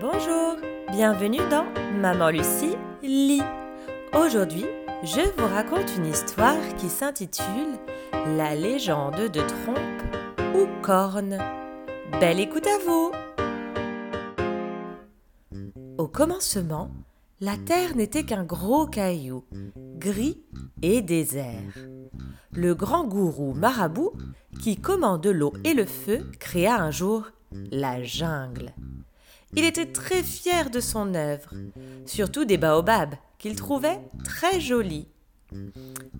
Bonjour, bienvenue dans Maman Lucie lit. Aujourd'hui, je vous raconte une histoire qui s'intitule La légende de Trompe ou Corne. Belle écoute à vous Au commencement, la terre n'était qu'un gros caillou, gris et désert. Le grand gourou Marabout, qui commande l'eau et le feu, créa un jour la jungle. Il était très fier de son œuvre, surtout des baobabs qu'il trouvait très jolis.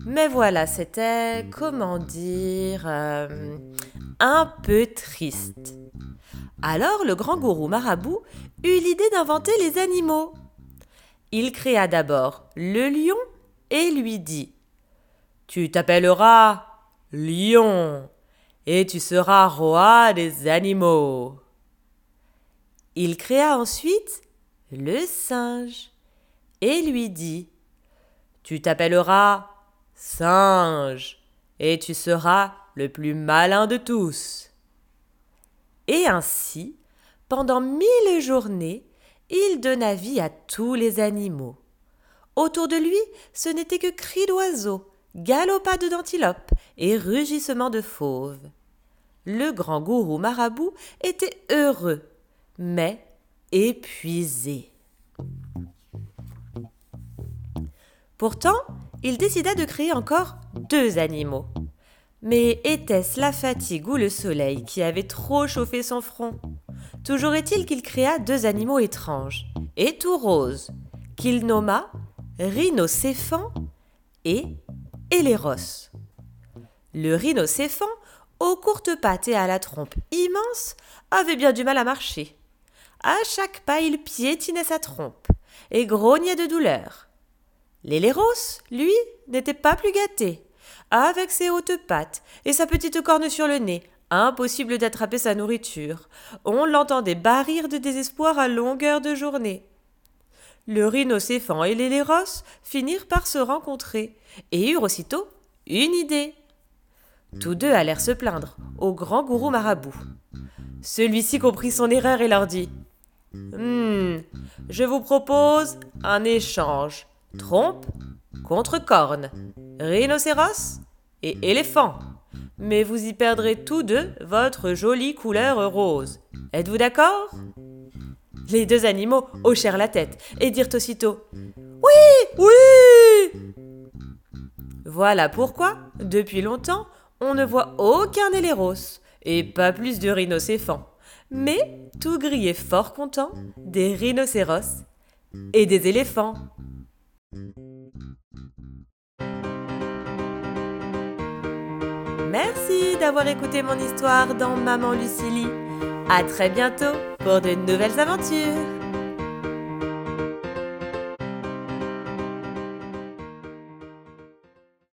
Mais voilà, c'était, comment dire, euh, un peu triste. Alors le grand gourou marabout eut l'idée d'inventer les animaux. Il créa d'abord le lion et lui dit Tu t'appelleras lion et tu seras roi des animaux. Il créa ensuite le singe et lui dit Tu t'appelleras singe et tu seras le plus malin de tous. Et ainsi, pendant mille journées, il donna vie à tous les animaux. Autour de lui, ce n'était que cris d'oiseaux, galopades d'antilopes et rugissements de fauves. Le grand gourou marabout était heureux mais épuisé. Pourtant, il décida de créer encore deux animaux. Mais était-ce la fatigue ou le soleil qui avait trop chauffé son front? Toujours est-il qu'il créa deux animaux étranges et tout roses, qu'il nomma rhinocéphant et Héléros. Le rhinocéphant, aux courtes pattes et à la trompe immense, avait bien du mal à marcher. À chaque pas, il piétinait sa trompe et grognait de douleur. L'éléros, lui, n'était pas plus gâté. Avec ses hautes pattes et sa petite corne sur le nez, impossible d'attraper sa nourriture. On l'entendait barrir de désespoir à longueur de journée. Le rhinocéphant et l'éléros finirent par se rencontrer et eurent aussitôt une idée. Tous deux allèrent se plaindre au grand gourou marabout. Celui-ci comprit son erreur et leur dit Hmm, je vous propose un échange. Trompe contre corne, rhinocéros et éléphant. Mais vous y perdrez tous deux votre jolie couleur rose. Êtes-vous d'accord? Les deux animaux hochèrent la tête et dirent aussitôt Oui, oui Voilà pourquoi, depuis longtemps, on ne voit aucun éléros et pas plus de rhinocéphant mais tout gris et fort content, des rhinocéros et des éléphants. Merci d'avoir écouté mon histoire dans Maman Lucilie. À très bientôt pour de nouvelles aventures.